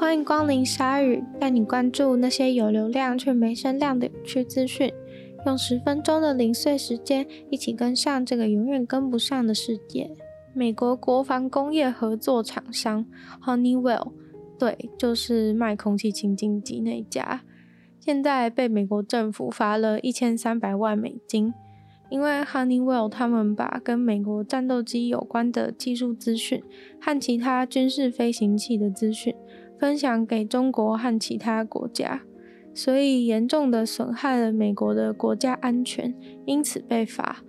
欢迎光临鲨语，带你关注那些有流量却没声量的有趣资讯。用十分钟的零碎时间，一起跟上这个永远跟不上的世界。美国国防工业合作厂商 Honeywell，对，就是卖空气清净机那家，现在被美国政府罚了一千三百万美金。因为 Honeywell 他们把跟美国战斗机有关的技术资讯和其他军事飞行器的资讯分享给中国和其他国家，所以严重的损害了美国的国家安全，因此被罚。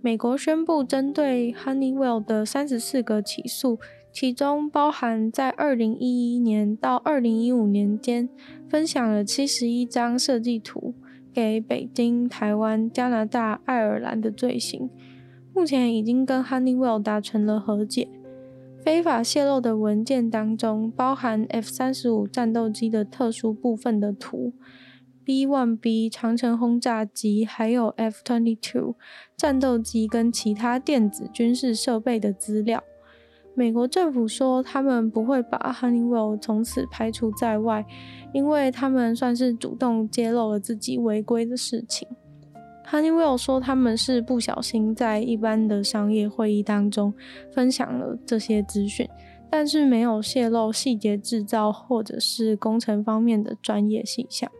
美国宣布针对 Honeywell 的三十四个起诉，其中包含在二零一一年到二零一五年间分享了七十一张设计图。给北京、台湾、加拿大、爱尔兰的罪行，目前已经跟 Honeywell 达成了和解。非法泄露的文件当中，包含 F 三十五战斗机的特殊部分的图，B-1B 长程轰炸机，还有 F twenty two 战斗机跟其他电子军事设备的资料。美国政府说，他们不会把 Honeywell 从此排除在外，因为他们算是主动揭露了自己违规的事情。Honeywell 说，他们是不小心在一般的商业会议当中分享了这些资讯，但是没有泄露细节制造或者是工程方面的专业细项。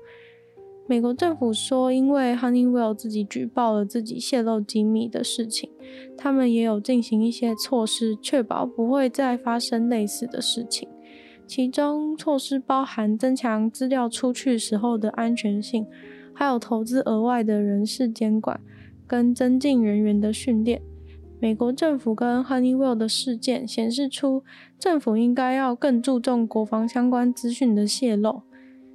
美国政府说，因为 Honeywell 自己举报了自己泄露机密的事情，他们也有进行一些措施，确保不会再发生类似的事情。其中措施包含增强资料出去时候的安全性，还有投资额外的人事监管，跟增进人员的训练。美国政府跟 Honeywell 的事件显示出，政府应该要更注重国防相关资讯的泄露。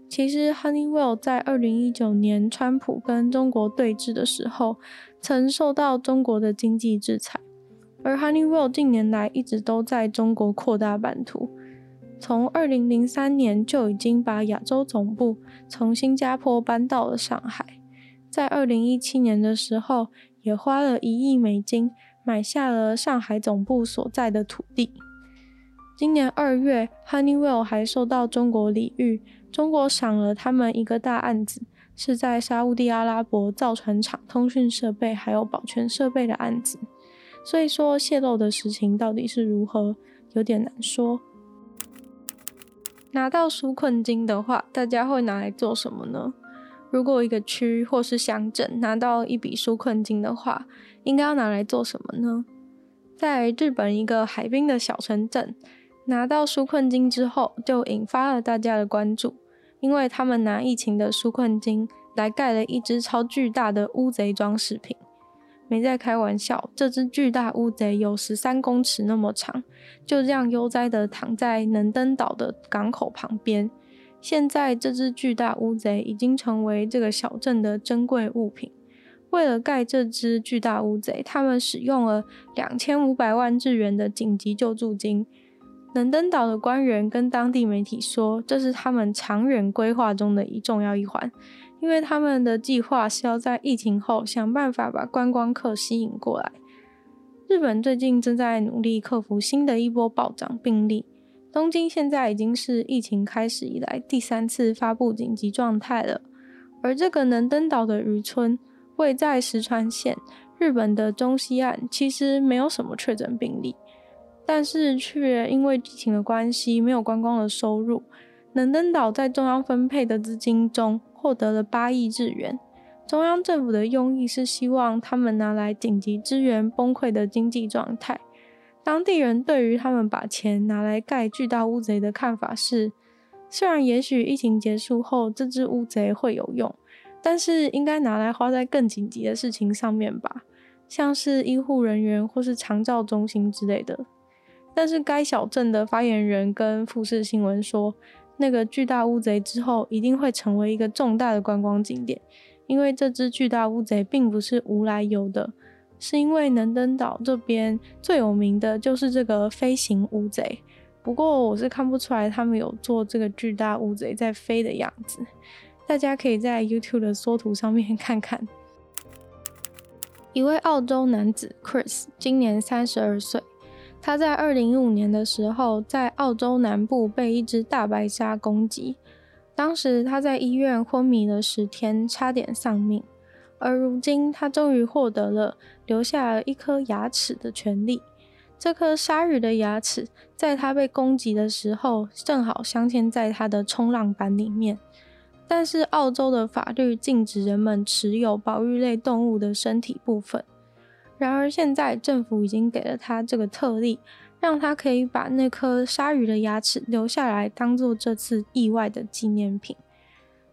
其实，Honeywell 在二零一九年川普跟中国对峙的时候，曾受到中国的经济制裁。而 Honeywell 近年来一直都在中国扩大版图，从二零零三年就已经把亚洲总部从新加坡搬到了上海，在二零一七年的时候，也花了一亿美金买下了上海总部所在的土地。今年二月，Honeywell 还受到中国礼遇。中国赏了他们一个大案子，是在沙乌地阿拉伯造船厂通讯设备还有保全设备的案子。所以说泄露的实情到底是如何，有点难说。拿到纾困金的话，大家会拿来做什么呢？如果一个区或是乡镇拿到一笔纾困金的话，应该要拿来做什么呢？在日本一个海滨的小城镇。拿到纾困金之后，就引发了大家的关注，因为他们拿疫情的纾困金来盖了一只超巨大的乌贼装饰品，没在开玩笑，这只巨大乌贼有十三公尺那么长，就这样悠哉的躺在能登岛的港口旁边。现在这只巨大乌贼已经成为这个小镇的珍贵物品。为了盖这只巨大乌贼，他们使用了两千五百万日元的紧急救助金。能登岛的官员跟当地媒体说，这是他们长远规划中的一重要一环，因为他们的计划是要在疫情后想办法把观光客吸引过来。日本最近正在努力克服新的一波暴涨病例，东京现在已经是疫情开始以来第三次发布紧急状态了。而这个能登岛的渔村位在石川县，日本的中西岸，其实没有什么确诊病例。但是却因为疫情的关系，没有观光的收入。能登岛在中央分配的资金中获得了八亿日元。中央政府的用意是希望他们拿来紧急支援崩溃的经济状态。当地人对于他们把钱拿来盖巨大乌贼的看法是：虽然也许疫情结束后这只乌贼会有用，但是应该拿来花在更紧急的事情上面吧，像是医护人员或是长照中心之类的。但是该小镇的发言人跟富士新闻说，那个巨大乌贼之后一定会成为一个重大的观光景点，因为这只巨大乌贼并不是无来由的，是因为能登岛这边最有名的就是这个飞行乌贼。不过我是看不出来他们有做这个巨大乌贼在飞的样子，大家可以在 YouTube 的缩图上面 看看。一位澳洲男子 Chris 今年三十二岁。他在二零一五年的时候，在澳洲南部被一只大白鲨攻击，当时他在医院昏迷了十天，差点丧命。而如今，他终于获得了留下了一颗牙齿的权利。这颗鲨鱼的牙齿，在他被攻击的时候，正好镶嵌在他的冲浪板里面。但是，澳洲的法律禁止人们持有保育类动物的身体部分。然而，现在政府已经给了他这个特例，让他可以把那颗鲨鱼的牙齿留下来，当做这次意外的纪念品。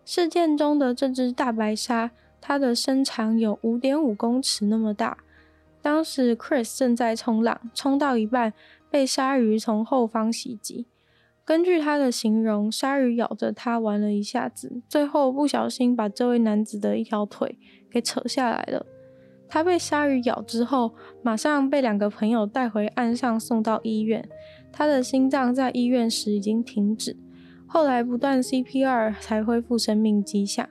事件中的这只大白鲨，它的身长有五点五公尺那么大。当时，Chris 正在冲浪，冲到一半被鲨鱼从后方袭击。根据他的形容，鲨鱼咬着他玩了一下子，最后不小心把这位男子的一条腿给扯下来了。他被鲨鱼咬之后，马上被两个朋友带回岸上送到医院。他的心脏在医院时已经停止，后来不断 CPR 才恢复生命迹象。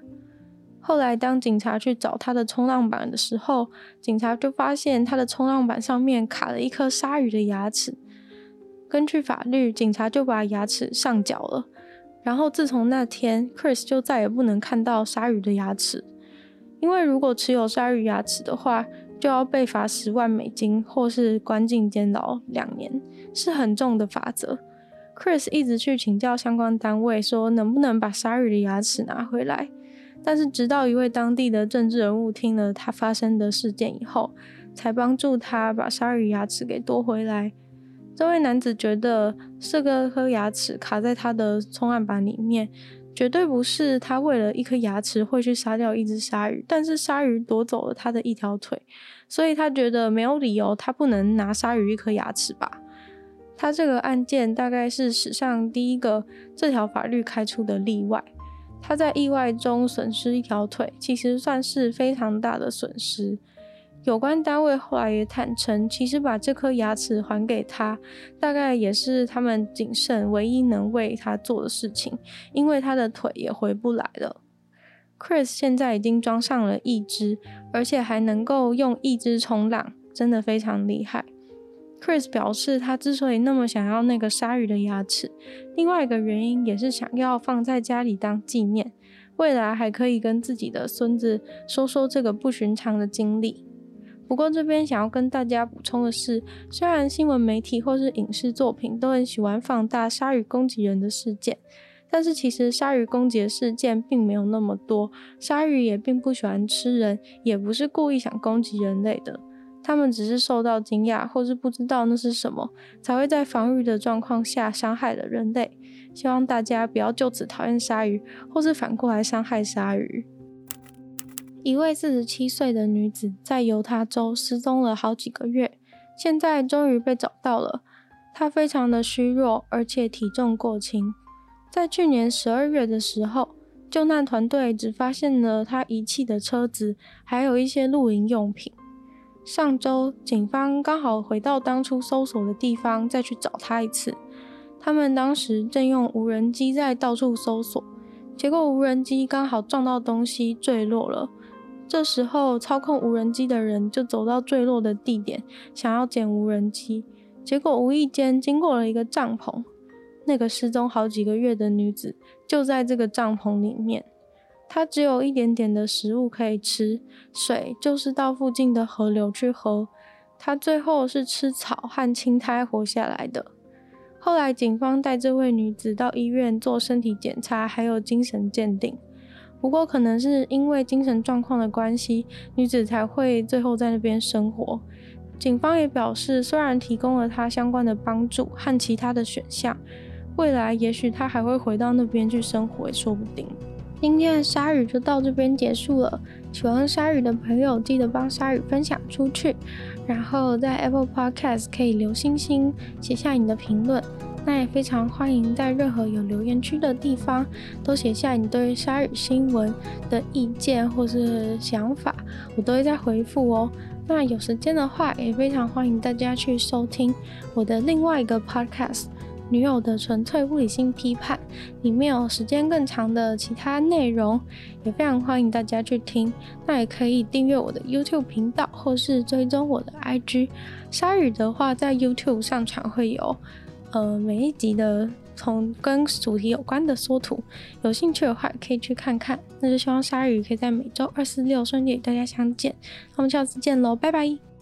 后来当警察去找他的冲浪板的时候，警察就发现他的冲浪板上面卡了一颗鲨鱼的牙齿。根据法律，警察就把牙齿上缴了。然后自从那天，Chris 就再也不能看到鲨鱼的牙齿。因为如果持有鲨鱼牙齿的话，就要被罚十万美金，或是关进监牢两年，是很重的法则。Chris 一直去请教相关单位，说能不能把鲨鱼的牙齿拿回来。但是直到一位当地的政治人物听了他发生的事件以后，才帮助他把鲨鱼牙齿给夺回来。这位男子觉得四个颗牙齿卡在他的冲浪板里面。绝对不是他为了一颗牙齿会去杀掉一只鲨鱼，但是鲨鱼夺走了他的一条腿，所以他觉得没有理由他不能拿鲨鱼一颗牙齿吧。他这个案件大概是史上第一个这条法律开出的例外。他在意外中损失一条腿，其实算是非常大的损失。有关单位后来也坦承，其实把这颗牙齿还给他，大概也是他们仅剩唯一能为他做的事情，因为他的腿也回不来了。Chris 现在已经装上了一只，而且还能够用一只冲浪，真的非常厉害。Chris 表示，他之所以那么想要那个鲨鱼的牙齿，另外一个原因也是想要放在家里当纪念，未来还可以跟自己的孙子说说这个不寻常的经历。不过这边想要跟大家补充的是，虽然新闻媒体或是影视作品都很喜欢放大鲨鱼攻击人的事件，但是其实鲨鱼攻击的事件并没有那么多。鲨鱼也并不喜欢吃人，也不是故意想攻击人类的。他们只是受到惊讶，或是不知道那是什么，才会在防御的状况下伤害了人类。希望大家不要就此讨厌鲨鱼，或是反过来伤害鲨鱼。一位四十七岁的女子在犹他州失踪了好几个月，现在终于被找到了。她非常的虚弱，而且体重过轻。在去年十二月的时候，救难团队只发现了她遗弃的车子，还有一些露营用品。上周，警方刚好回到当初搜索的地方，再去找她一次。他们当时正用无人机在到处搜索，结果无人机刚好撞到东西，坠落了。这时候，操控无人机的人就走到坠落的地点，想要捡无人机，结果无意间经过了一个帐篷。那个失踪好几个月的女子就在这个帐篷里面，她只有一点点的食物可以吃，水就是到附近的河流去喝。她最后是吃草和青苔活下来的。后来，警方带这位女子到医院做身体检查，还有精神鉴定。不过，可能是因为精神状况的关系，女子才会最后在那边生活。警方也表示，虽然提供了她相关的帮助和其他的选项，未来也许她还会回到那边去生活，也说不定。今天的鲨鱼就到这边结束了。喜欢鲨鱼的朋友，记得帮鲨鱼分享出去，然后在 Apple Podcast 可以留星星，写下你的评论。那也非常欢迎在任何有留言区的地方都写下你对鲨鱼新闻的意见或是想法，我都会再回复哦。那有时间的话，也非常欢迎大家去收听我的另外一个 podcast《女友的纯粹物理性批判，里面有时间更长的其他内容，也非常欢迎大家去听。那也可以订阅我的 YouTube 频道，或是追踪我的 IG。鲨鱼的话，在 YouTube 上传会有，呃，每一集的从跟主题有关的缩图，有兴趣的话可以去看看。那就希望鲨鱼可以在每周二、四、六顺利与大家相见。那我们下次见喽，拜拜。